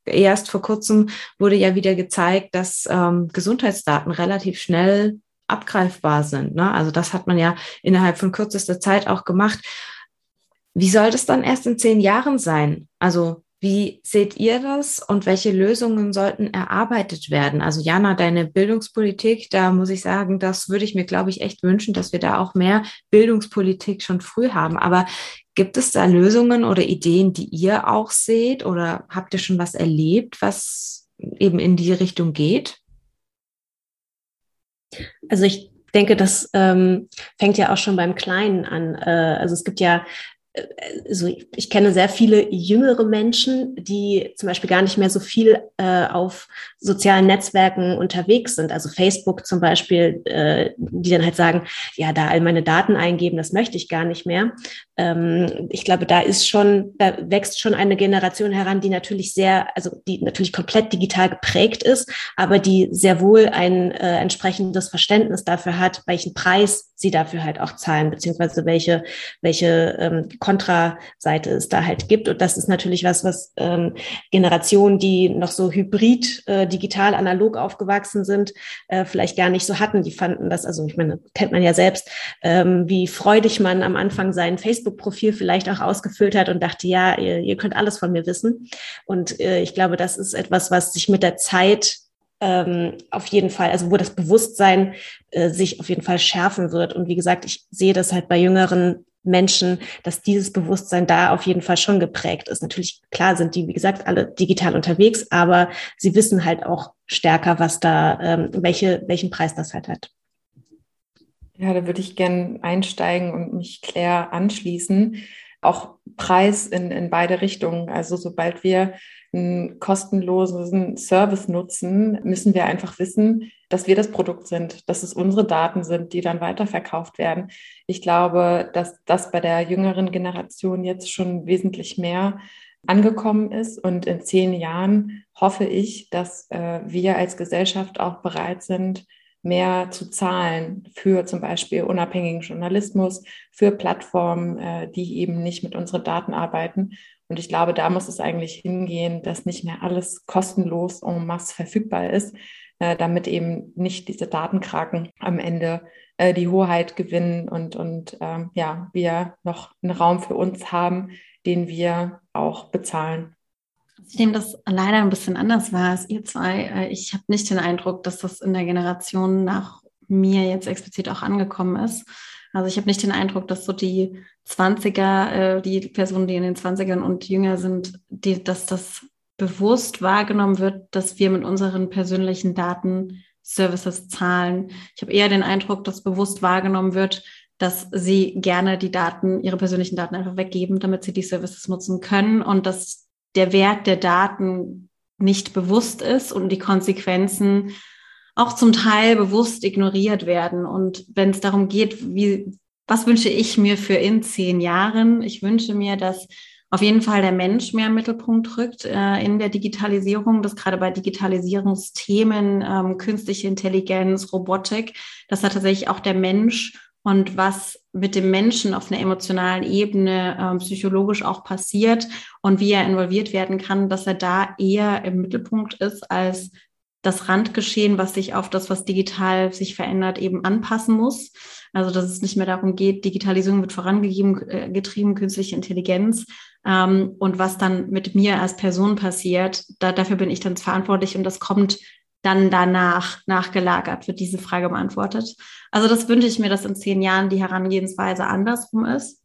erst vor kurzem wurde ja wieder gezeigt, dass ähm, Gesundheitsdaten relativ schnell abgreifbar sind. Ne? Also das hat man ja innerhalb von kürzester Zeit auch gemacht. Wie soll das dann erst in zehn Jahren sein? Also wie seht ihr das und welche Lösungen sollten erarbeitet werden? Also Jana, deine Bildungspolitik, da muss ich sagen, das würde ich mir, glaube ich, echt wünschen, dass wir da auch mehr Bildungspolitik schon früh haben. Aber gibt es da Lösungen oder Ideen, die ihr auch seht oder habt ihr schon was erlebt, was eben in die Richtung geht? Also ich denke, das ähm, fängt ja auch schon beim Kleinen an. Äh, also es gibt ja also ich, ich, kenne sehr viele jüngere Menschen, die zum Beispiel gar nicht mehr so viel äh, auf sozialen Netzwerken unterwegs sind, also Facebook zum Beispiel, äh, die dann halt sagen, ja, da all meine Daten eingeben, das möchte ich gar nicht mehr. Ähm, ich glaube, da ist schon, da wächst schon eine Generation heran, die natürlich sehr, also die natürlich komplett digital geprägt ist, aber die sehr wohl ein äh, entsprechendes Verständnis dafür hat, welchen Preis sie dafür halt auch zahlen, beziehungsweise welche, welche ähm, Kontraseite es da halt gibt. Und das ist natürlich was, was ähm, Generationen, die noch so hybrid, äh, digital, analog aufgewachsen sind, äh, vielleicht gar nicht so hatten. Die fanden das, also ich meine, kennt man ja selbst, ähm, wie freudig man am Anfang sein Facebook-Profil vielleicht auch ausgefüllt hat und dachte, ja, ihr, ihr könnt alles von mir wissen. Und äh, ich glaube, das ist etwas, was sich mit der Zeit ähm, auf jeden Fall, also wo das Bewusstsein äh, sich auf jeden Fall schärfen wird. Und wie gesagt, ich sehe das halt bei jüngeren Menschen, dass dieses Bewusstsein da auf jeden Fall schon geprägt ist. Natürlich, klar sind die, wie gesagt, alle digital unterwegs, aber sie wissen halt auch stärker, was da, ähm, welche, welchen Preis das halt hat. Ja, da würde ich gerne einsteigen und mich Claire anschließen. Auch Preis in, in beide Richtungen. Also sobald wir einen kostenlosen Service nutzen, müssen wir einfach wissen, dass wir das Produkt sind, dass es unsere Daten sind, die dann weiterverkauft werden. Ich glaube, dass das bei der jüngeren Generation jetzt schon wesentlich mehr angekommen ist. Und in zehn Jahren hoffe ich, dass äh, wir als Gesellschaft auch bereit sind, mehr zu zahlen für zum Beispiel unabhängigen Journalismus, für Plattformen, äh, die eben nicht mit unseren Daten arbeiten. Und ich glaube, da muss es eigentlich hingehen, dass nicht mehr alles kostenlos en masse verfügbar ist, äh, damit eben nicht diese Datenkraken am Ende äh, die Hoheit gewinnen und, und ähm, ja, wir noch einen Raum für uns haben, den wir auch bezahlen. Ich nehme das leider ein bisschen anders wahr als ihr zwei. Äh, ich habe nicht den Eindruck, dass das in der Generation nach mir jetzt explizit auch angekommen ist. Also ich habe nicht den Eindruck, dass so die 20er, äh, die Personen, die in den 20ern und jünger sind, die, dass das bewusst wahrgenommen wird, dass wir mit unseren persönlichen Daten Services zahlen. Ich habe eher den Eindruck, dass bewusst wahrgenommen wird, dass sie gerne die Daten, ihre persönlichen Daten einfach weggeben, damit sie die Services nutzen können und dass der Wert der Daten nicht bewusst ist und die Konsequenzen auch zum Teil bewusst ignoriert werden. Und wenn es darum geht, wie, was wünsche ich mir für in zehn Jahren? Ich wünsche mir, dass auf jeden Fall der Mensch mehr im Mittelpunkt rückt äh, in der Digitalisierung, dass gerade bei Digitalisierungsthemen, ähm, künstliche Intelligenz, Robotik, dass da tatsächlich auch der Mensch und was mit dem Menschen auf einer emotionalen Ebene äh, psychologisch auch passiert und wie er involviert werden kann, dass er da eher im Mittelpunkt ist als das Randgeschehen, was sich auf das, was digital sich verändert, eben anpassen muss. Also dass es nicht mehr darum geht, Digitalisierung wird vorangetrieben, äh, getrieben, künstliche Intelligenz. Ähm, und was dann mit mir als Person passiert, da, dafür bin ich dann verantwortlich und das kommt dann danach nachgelagert, wird diese Frage beantwortet. Also das wünsche ich mir, dass in zehn Jahren die Herangehensweise andersrum ist.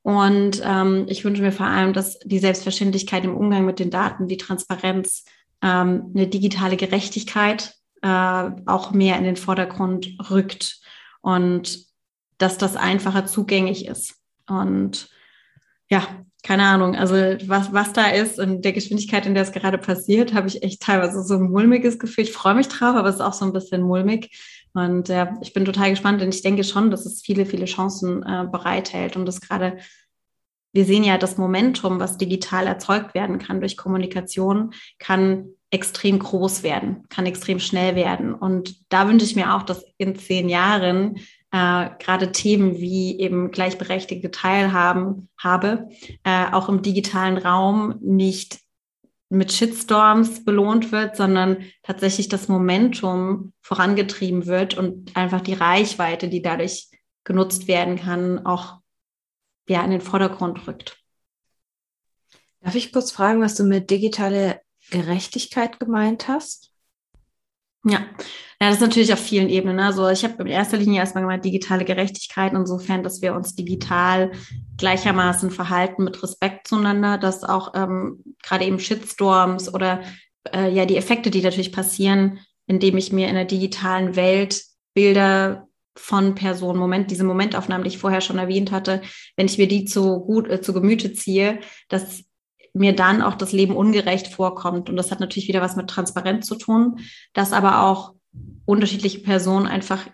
Und ähm, ich wünsche mir vor allem, dass die Selbstverständlichkeit im Umgang mit den Daten, die Transparenz, ähm, eine digitale Gerechtigkeit äh, auch mehr in den Vordergrund rückt und dass das einfacher zugänglich ist. Und ja, keine Ahnung, also was, was da ist und der Geschwindigkeit, in der es gerade passiert, habe ich echt teilweise so ein mulmiges Gefühl. Ich freue mich drauf, aber es ist auch so ein bisschen mulmig. Und ja, ich bin total gespannt, denn ich denke schon, dass es viele, viele Chancen äh, bereithält und das gerade wir sehen ja das Momentum, was digital erzeugt werden kann durch Kommunikation, kann extrem groß werden, kann extrem schnell werden. Und da wünsche ich mir auch, dass in zehn Jahren äh, gerade Themen wie eben gleichberechtigte Teilhaben habe, äh, auch im digitalen Raum nicht mit Shitstorms belohnt wird, sondern tatsächlich das Momentum vorangetrieben wird und einfach die Reichweite, die dadurch genutzt werden kann, auch ja, in den Vordergrund rückt. Darf ich kurz fragen, was du mit digitale Gerechtigkeit gemeint hast? Ja. ja, das ist natürlich auf vielen Ebenen. Also ich habe in erster Linie erstmal gemeint, digitale Gerechtigkeit, insofern, dass wir uns digital gleichermaßen verhalten mit Respekt zueinander, dass auch ähm, gerade eben Shitstorms oder äh, ja die Effekte, die natürlich passieren, indem ich mir in der digitalen Welt Bilder von Personen, Moment, diese Momentaufnahmen, die ich vorher schon erwähnt hatte, wenn ich mir die zu gut äh, zu Gemüte ziehe, dass mir dann auch das Leben ungerecht vorkommt. Und das hat natürlich wieder was mit Transparenz zu tun, dass aber auch unterschiedliche Personen einfach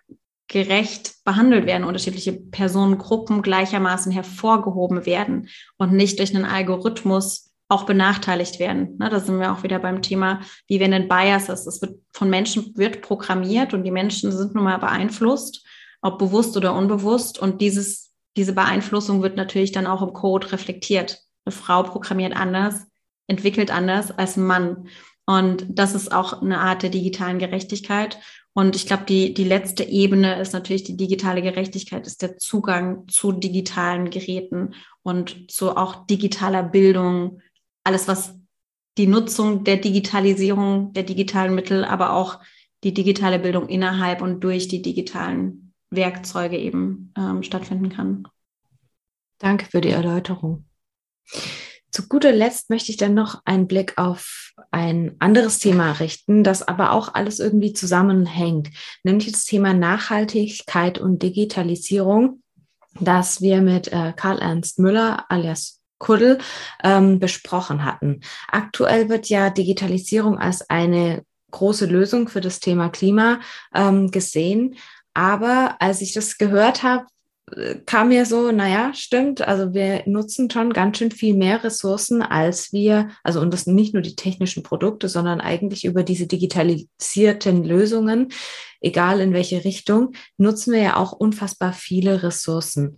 gerecht behandelt werden, unterschiedliche Personengruppen gleichermaßen hervorgehoben werden und nicht durch einen Algorithmus auch benachteiligt werden. Ne, da sind wir auch wieder beim Thema, wie wenn ein Bias ist. Es wird von Menschen wird programmiert und die Menschen sind nun mal beeinflusst ob bewusst oder unbewusst. Und dieses, diese Beeinflussung wird natürlich dann auch im Code reflektiert. Eine Frau programmiert anders, entwickelt anders als ein Mann. Und das ist auch eine Art der digitalen Gerechtigkeit. Und ich glaube, die, die letzte Ebene ist natürlich die digitale Gerechtigkeit, ist der Zugang zu digitalen Geräten und zu auch digitaler Bildung. Alles, was die Nutzung der Digitalisierung, der digitalen Mittel, aber auch die digitale Bildung innerhalb und durch die digitalen Werkzeuge eben ähm, stattfinden kann. Danke für die Erläuterung. Zu guter Letzt möchte ich dann noch einen Blick auf ein anderes Thema richten, das aber auch alles irgendwie zusammenhängt, nämlich das Thema Nachhaltigkeit und Digitalisierung, das wir mit äh, Karl Ernst Müller alias Kuddel ähm, besprochen hatten. Aktuell wird ja Digitalisierung als eine große Lösung für das Thema Klima ähm, gesehen. Aber als ich das gehört habe, kam mir so, naja, stimmt, also wir nutzen schon ganz schön viel mehr Ressourcen, als wir, also und das nicht nur die technischen Produkte, sondern eigentlich über diese digitalisierten Lösungen, egal in welche Richtung, nutzen wir ja auch unfassbar viele Ressourcen.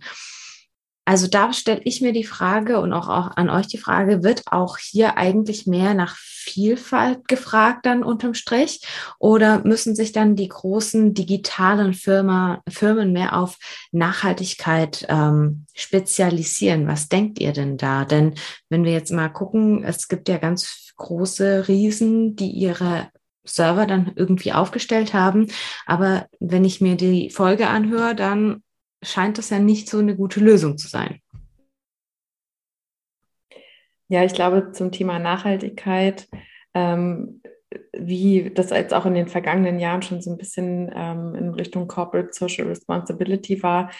Also da stelle ich mir die Frage und auch, auch an euch die Frage, wird auch hier eigentlich mehr nach Vielfalt gefragt dann unterm Strich? Oder müssen sich dann die großen digitalen Firma, Firmen mehr auf Nachhaltigkeit ähm, spezialisieren? Was denkt ihr denn da? Denn wenn wir jetzt mal gucken, es gibt ja ganz große Riesen, die ihre Server dann irgendwie aufgestellt haben. Aber wenn ich mir die Folge anhöre, dann scheint das ja nicht so eine gute Lösung zu sein. Ja, ich glaube, zum Thema Nachhaltigkeit, ähm, wie das jetzt auch in den vergangenen Jahren schon so ein bisschen ähm, in Richtung Corporate Social Responsibility war,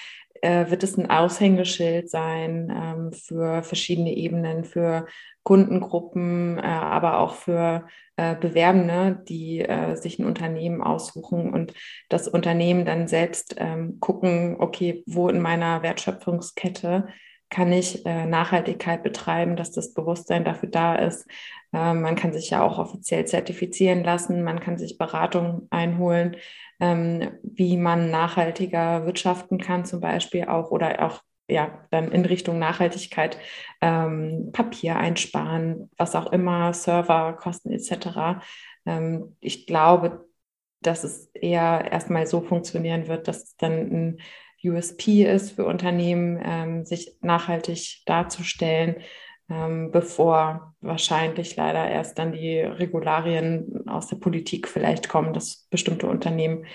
äh, wird es ein Aushängeschild sein ähm, für verschiedene Ebenen, für Kundengruppen, äh, aber auch für äh, Bewerbende, die äh, sich ein Unternehmen aussuchen und das Unternehmen dann selbst ähm, gucken, okay, wo in meiner Wertschöpfungskette kann ich äh, Nachhaltigkeit betreiben, dass das Bewusstsein dafür da ist. Man kann sich ja auch offiziell zertifizieren lassen, man kann sich Beratung einholen, ähm, wie man nachhaltiger wirtschaften kann zum Beispiel auch oder auch ja, dann in Richtung Nachhaltigkeit ähm, Papier einsparen, was auch immer, Serverkosten etc. Ähm, ich glaube, dass es eher erstmal so funktionieren wird, dass es dann ein USP ist für Unternehmen, ähm, sich nachhaltig darzustellen, ähm, bevor wahrscheinlich leider erst dann die Regularien aus der Politik vielleicht kommen, dass bestimmte Unternehmen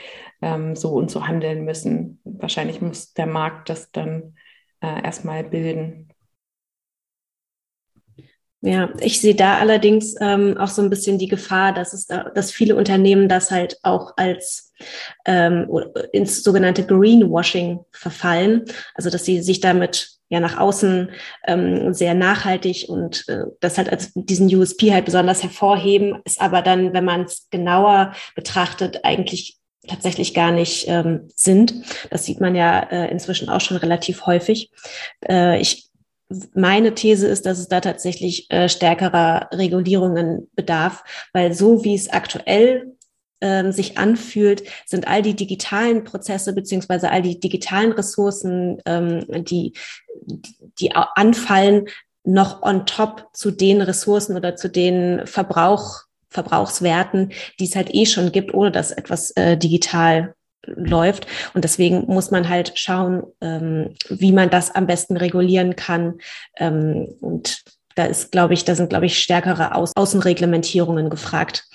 ähm, so und so handeln müssen. Wahrscheinlich muss der Markt das dann äh, erstmal bilden. Ja, ich sehe da allerdings ähm, auch so ein bisschen die Gefahr, dass es da, dass viele Unternehmen das halt auch als ähm, ins sogenannte Greenwashing verfallen. Also dass sie sich damit ja nach außen ähm, sehr nachhaltig und äh, das halt als diesen USP halt besonders hervorheben, ist aber dann, wenn man es genauer betrachtet, eigentlich tatsächlich gar nicht ähm, sind. Das sieht man ja äh, inzwischen auch schon relativ häufig. Äh, ich meine These ist, dass es da tatsächlich äh, stärkerer Regulierungen bedarf, weil so wie es aktuell ähm, sich anfühlt, sind all die digitalen Prozesse beziehungsweise all die digitalen Ressourcen, ähm, die, die anfallen, noch on top zu den Ressourcen oder zu den Verbrauch, Verbrauchswerten, die es halt eh schon gibt, ohne dass etwas äh, digital läuft. Und deswegen muss man halt schauen, ähm, wie man das am besten regulieren kann. Ähm, und da ist, glaube ich, da sind, glaube ich, stärkere Au Außenreglementierungen gefragt.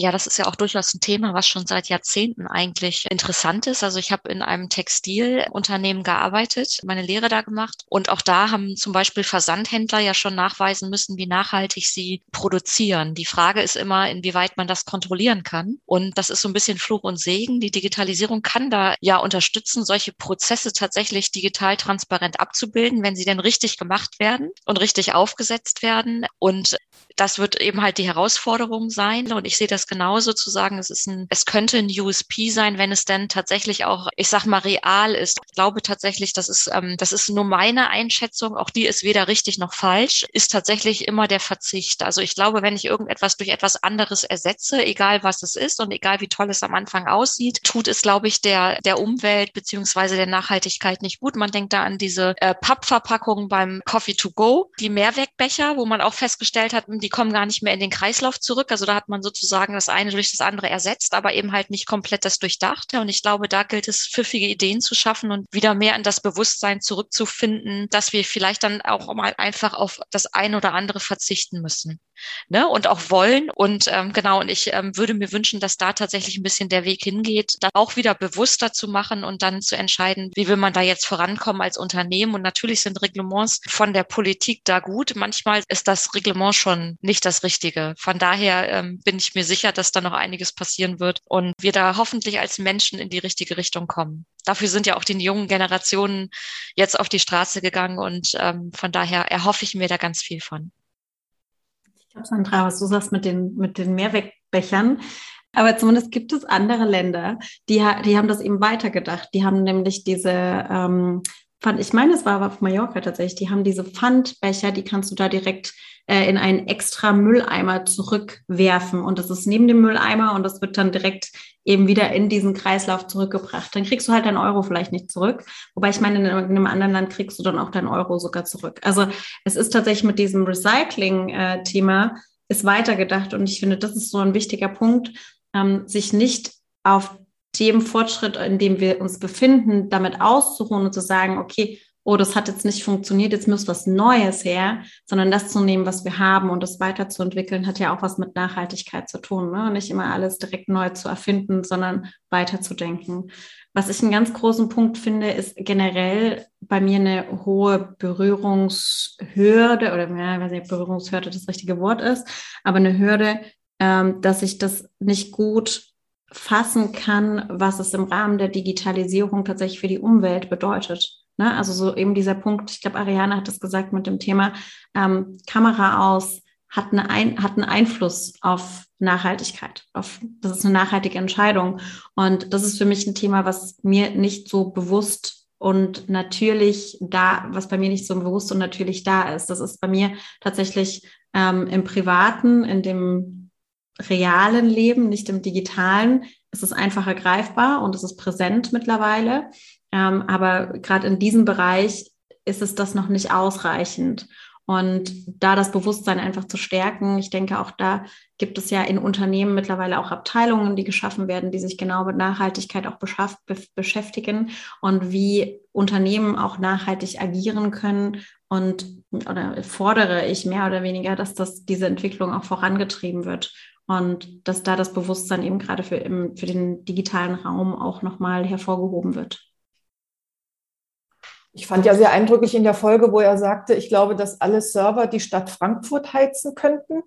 Ja, das ist ja auch durchaus ein Thema, was schon seit Jahrzehnten eigentlich interessant ist. Also ich habe in einem Textilunternehmen gearbeitet, meine Lehre da gemacht und auch da haben zum Beispiel Versandhändler ja schon nachweisen müssen, wie nachhaltig sie produzieren. Die Frage ist immer, inwieweit man das kontrollieren kann. Und das ist so ein bisschen Fluch und Segen. Die Digitalisierung kann da ja unterstützen, solche Prozesse tatsächlich digital transparent abzubilden, wenn sie denn richtig gemacht werden und richtig aufgesetzt werden. Und das wird eben halt die Herausforderung sein. Und ich sehe das genauso zu sagen, es ist ein, es könnte ein USP sein, wenn es denn tatsächlich auch, ich sag mal, real ist. Ich glaube tatsächlich, das ist, ähm, das ist nur meine Einschätzung. Auch die ist weder richtig noch falsch, ist tatsächlich immer der Verzicht. Also ich glaube, wenn ich irgendetwas durch etwas anderes ersetze, egal was es ist und egal wie toll es am Anfang aussieht, tut es, glaube ich, der, der Umwelt beziehungsweise der Nachhaltigkeit nicht gut. Man denkt da an diese äh, Pappverpackungen beim Coffee to go, die Mehrwegbecher, wo man auch festgestellt hat, die kommen gar nicht mehr in den Kreislauf zurück. Also da hat man sozusagen das eine durch das andere ersetzt, aber eben halt nicht komplett das Durchdachte. Und ich glaube, da gilt es, pfiffige Ideen zu schaffen und wieder mehr in das Bewusstsein zurückzufinden, dass wir vielleicht dann auch mal einfach auf das eine oder andere verzichten müssen ne, und auch wollen. Und ähm, genau, und ich ähm, würde mir wünschen, dass da tatsächlich ein bisschen der Weg hingeht, da auch wieder bewusster zu machen und dann zu entscheiden, wie will man da jetzt vorankommen als Unternehmen. Und natürlich sind Reglements von der Politik da gut. Manchmal ist das Reglement schon nicht das Richtige. Von daher ähm, bin ich mir sicher, dass da noch einiges passieren wird und wir da hoffentlich als Menschen in die richtige Richtung kommen. Dafür sind ja auch die jungen Generationen jetzt auf die Straße gegangen und ähm, von daher erhoffe ich mir da ganz viel von. Sandra, was du sagst mit den, mit den Mehrwegbechern. Aber zumindest gibt es andere Länder, die, die haben das eben weitergedacht. Die haben nämlich diese ähm, ich meine, es war aber auf Mallorca tatsächlich, die haben diese Pfandbecher, die kannst du da direkt äh, in einen extra Mülleimer zurückwerfen. Und das ist neben dem Mülleimer und das wird dann direkt eben wieder in diesen Kreislauf zurückgebracht. Dann kriegst du halt deinen Euro vielleicht nicht zurück. Wobei ich meine, in einem anderen Land kriegst du dann auch deinen Euro sogar zurück. Also es ist tatsächlich mit diesem Recycling-Thema äh, ist weitergedacht. Und ich finde, das ist so ein wichtiger Punkt, ähm, sich nicht auf dem Fortschritt, in dem wir uns befinden, damit auszuruhen und zu sagen, okay, oh, das hat jetzt nicht funktioniert, jetzt muss was Neues her, sondern das zu nehmen, was wir haben und das weiterzuentwickeln, hat ja auch was mit Nachhaltigkeit zu tun. Ne? Nicht immer alles direkt neu zu erfinden, sondern weiterzudenken. Was ich einen ganz großen Punkt finde, ist generell bei mir eine hohe Berührungshürde oder ja, weiß nicht, Berührungshürde das richtige Wort ist, aber eine Hürde, ähm, dass ich das nicht gut fassen kann, was es im Rahmen der Digitalisierung tatsächlich für die Umwelt bedeutet. Ne? Also so eben dieser Punkt, ich glaube, Ariane hat es gesagt mit dem Thema ähm, Kamera aus, hat, eine ein, hat einen Einfluss auf Nachhaltigkeit. Auf, das ist eine nachhaltige Entscheidung. Und das ist für mich ein Thema, was mir nicht so bewusst und natürlich da, was bei mir nicht so bewusst und natürlich da ist. Das ist bei mir tatsächlich ähm, im privaten, in dem realen Leben, nicht im digitalen. Es ist einfacher greifbar und es ist präsent mittlerweile. Ähm, aber gerade in diesem Bereich ist es das noch nicht ausreichend. Und da das Bewusstsein einfach zu stärken, ich denke, auch da gibt es ja in Unternehmen mittlerweile auch Abteilungen, die geschaffen werden, die sich genau mit Nachhaltigkeit auch be beschäftigen und wie Unternehmen auch nachhaltig agieren können. Und oder fordere ich mehr oder weniger, dass das, diese Entwicklung auch vorangetrieben wird und dass da das Bewusstsein eben gerade für, im, für den digitalen Raum auch nochmal hervorgehoben wird. Ich fand ja sehr eindrücklich in der Folge, wo er sagte, ich glaube, dass alle Server die Stadt Frankfurt heizen könnten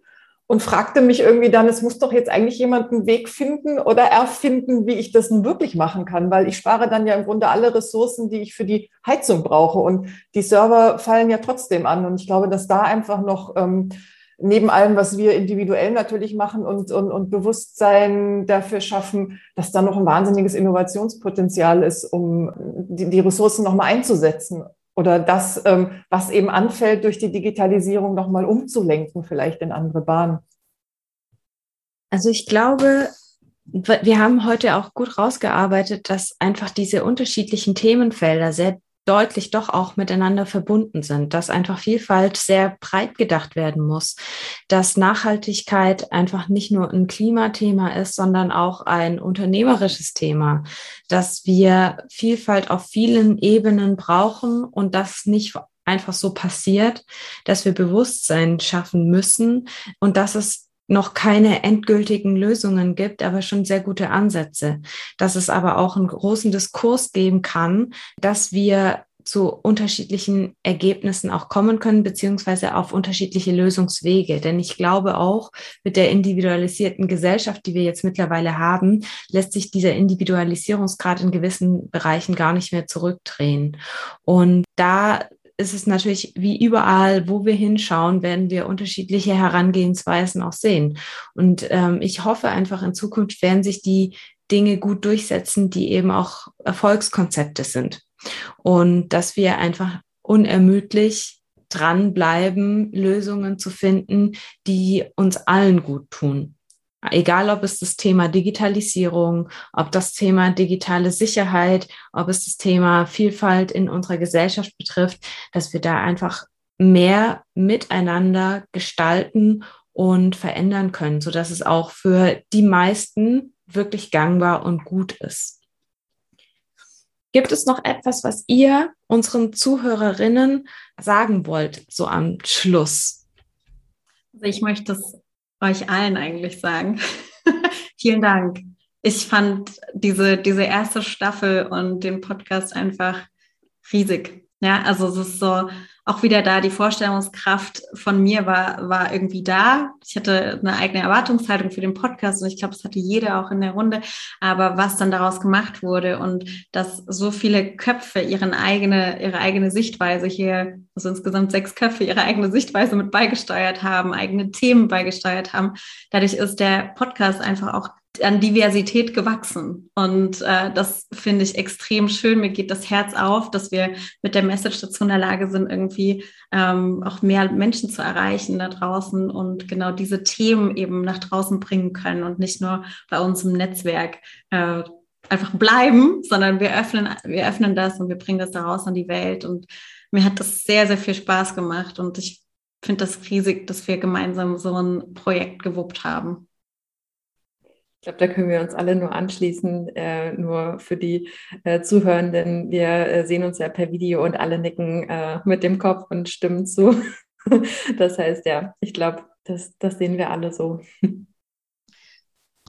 und fragte mich irgendwie dann, es muss doch jetzt eigentlich jemand einen Weg finden oder erfinden, wie ich das nun wirklich machen kann, weil ich spare dann ja im Grunde alle Ressourcen, die ich für die Heizung brauche und die Server fallen ja trotzdem an und ich glaube, dass da einfach noch ähm, neben allem, was wir individuell natürlich machen und, und, und Bewusstsein dafür schaffen, dass da noch ein wahnsinniges Innovationspotenzial ist, um die, die Ressourcen nochmal einzusetzen oder das, ähm, was eben anfällt, durch die Digitalisierung nochmal umzulenken, vielleicht in andere Bahnen. Also ich glaube, wir haben heute auch gut rausgearbeitet, dass einfach diese unterschiedlichen Themenfelder sehr deutlich doch auch miteinander verbunden sind, dass einfach Vielfalt sehr breit gedacht werden muss, dass Nachhaltigkeit einfach nicht nur ein Klimathema ist, sondern auch ein unternehmerisches Thema, dass wir Vielfalt auf vielen Ebenen brauchen und das nicht einfach so passiert, dass wir Bewusstsein schaffen müssen und dass es noch keine endgültigen Lösungen gibt, aber schon sehr gute Ansätze. Dass es aber auch einen großen Diskurs geben kann, dass wir zu unterschiedlichen Ergebnissen auch kommen können, beziehungsweise auf unterschiedliche Lösungswege. Denn ich glaube auch, mit der individualisierten Gesellschaft, die wir jetzt mittlerweile haben, lässt sich dieser Individualisierungsgrad in gewissen Bereichen gar nicht mehr zurückdrehen. Und da ist es natürlich wie überall, wo wir hinschauen, werden wir unterschiedliche Herangehensweisen auch sehen. Und ähm, ich hoffe einfach in Zukunft werden sich die Dinge gut durchsetzen, die eben auch Erfolgskonzepte sind. Und dass wir einfach unermüdlich dranbleiben, Lösungen zu finden, die uns allen gut tun. Egal, ob es das Thema Digitalisierung, ob das Thema digitale Sicherheit, ob es das Thema Vielfalt in unserer Gesellschaft betrifft, dass wir da einfach mehr miteinander gestalten und verändern können, so dass es auch für die meisten wirklich gangbar und gut ist. Gibt es noch etwas, was ihr unseren Zuhörerinnen sagen wollt, so am Schluss? Also ich möchte es euch allen eigentlich sagen. Vielen Dank. Ich fand diese, diese erste Staffel und den Podcast einfach riesig. Ja, also es ist so auch wieder da, die Vorstellungskraft von mir war, war irgendwie da. Ich hatte eine eigene Erwartungshaltung für den Podcast und ich glaube, das hatte jeder auch in der Runde. Aber was dann daraus gemacht wurde und dass so viele Köpfe ihren eigene, ihre eigene Sichtweise hier, also insgesamt sechs Köpfe ihre eigene Sichtweise mit beigesteuert haben, eigene Themen beigesteuert haben. Dadurch ist der Podcast einfach auch an Diversität gewachsen. Und äh, das finde ich extrem schön. Mir geht das Herz auf, dass wir mit der Message dazu in der Lage sind, irgendwie ähm, auch mehr Menschen zu erreichen da draußen und genau diese Themen eben nach draußen bringen können und nicht nur bei uns im Netzwerk äh, einfach bleiben, sondern wir öffnen, wir öffnen das und wir bringen das da raus an die Welt. Und mir hat das sehr, sehr viel Spaß gemacht und ich finde das riesig, dass wir gemeinsam so ein Projekt gewuppt haben. Ich glaube, da können wir uns alle nur anschließen, äh, nur für die äh, Zuhörenden. Wir äh, sehen uns ja per Video und alle nicken äh, mit dem Kopf und stimmen zu. das heißt, ja, ich glaube, das, das sehen wir alle so.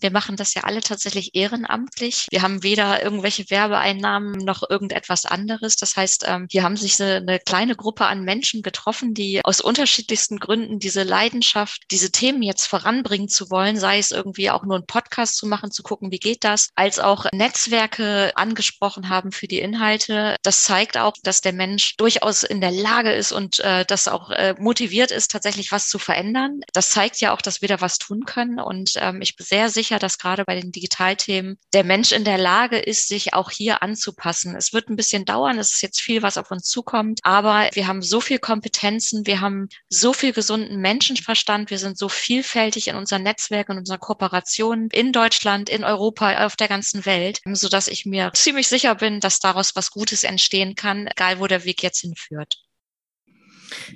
Wir machen das ja alle tatsächlich ehrenamtlich. Wir haben weder irgendwelche Werbeeinnahmen noch irgendetwas anderes. Das heißt, ähm, hier haben sich eine kleine Gruppe an Menschen getroffen, die aus unterschiedlichsten Gründen diese Leidenschaft, diese Themen jetzt voranbringen zu wollen, sei es irgendwie auch nur einen Podcast zu machen, zu gucken, wie geht das, als auch Netzwerke angesprochen haben für die Inhalte. Das zeigt auch, dass der Mensch durchaus in der Lage ist und äh, das auch äh, motiviert ist, tatsächlich was zu verändern. Das zeigt ja auch, dass wir da was tun können. Und ähm, ich bin sehr sicher, dass gerade bei den Digitalthemen der Mensch in der Lage ist, sich auch hier anzupassen. Es wird ein bisschen dauern. Es ist jetzt viel, was auf uns zukommt. Aber wir haben so viel Kompetenzen. Wir haben so viel gesunden Menschenverstand. Wir sind so vielfältig in unseren Netzwerken, in unseren Kooperationen in Deutschland, in Europa, auf der ganzen Welt, so dass ich mir ziemlich sicher bin, dass daraus was Gutes entstehen kann, egal wo der Weg jetzt hinführt.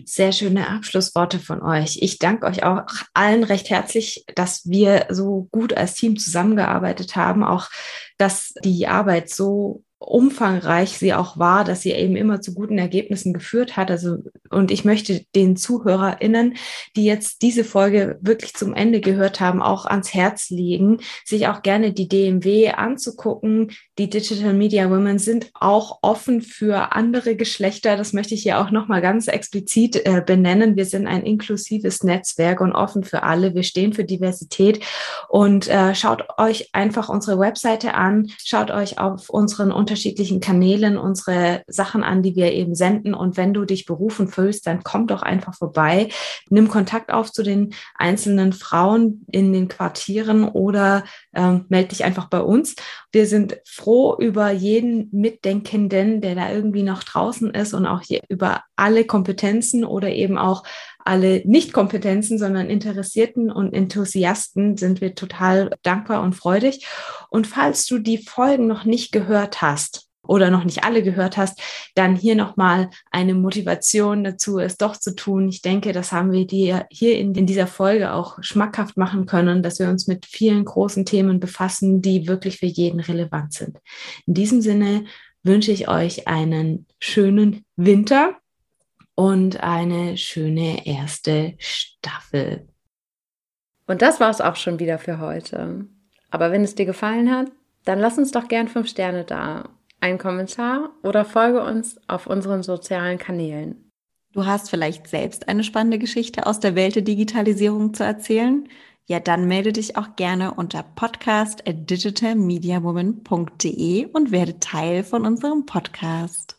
Sehr schöne Abschlussworte von euch. Ich danke euch auch allen recht herzlich, dass wir so gut als Team zusammengearbeitet haben, auch dass die Arbeit so umfangreich sie auch war, dass sie eben immer zu guten Ergebnissen geführt hat. Also, und ich möchte den ZuhörerInnen, die jetzt diese Folge wirklich zum Ende gehört haben, auch ans Herz legen, sich auch gerne die DMW anzugucken. Die Digital Media Women sind auch offen für andere Geschlechter. Das möchte ich hier auch nochmal ganz explizit äh, benennen. Wir sind ein inklusives Netzwerk und offen für alle. Wir stehen für Diversität und äh, schaut euch einfach unsere Webseite an, schaut euch auf unseren unterschiedlichen Kanälen unsere Sachen an, die wir eben senden. Und wenn du dich berufen fühlst, dann komm doch einfach vorbei. Nimm Kontakt auf zu den einzelnen Frauen in den Quartieren oder ähm, melde dich einfach bei uns. Wir sind froh über jeden Mitdenkenden, der da irgendwie noch draußen ist und auch hier über alle Kompetenzen oder eben auch alle Nicht-Kompetenzen, sondern Interessierten und Enthusiasten sind wir total dankbar und freudig. Und falls du die Folgen noch nicht gehört hast, oder noch nicht alle gehört hast, dann hier nochmal eine Motivation dazu, es doch zu tun. Ich denke, das haben wir dir hier in, in, dieser Folge auch schmackhaft machen können, dass wir uns mit vielen großen Themen befassen, die wirklich für jeden relevant sind. In diesem Sinne wünsche ich euch einen schönen Winter und eine schöne erste Staffel. Und das war es auch schon wieder für heute. Aber wenn es dir gefallen hat, dann lass uns doch gern fünf Sterne da, einen Kommentar oder folge uns auf unseren sozialen Kanälen. Du hast vielleicht selbst eine spannende Geschichte aus der Welt der Digitalisierung zu erzählen? Ja, dann melde dich auch gerne unter podcast at digitalmediawoman.de und werde Teil von unserem Podcast.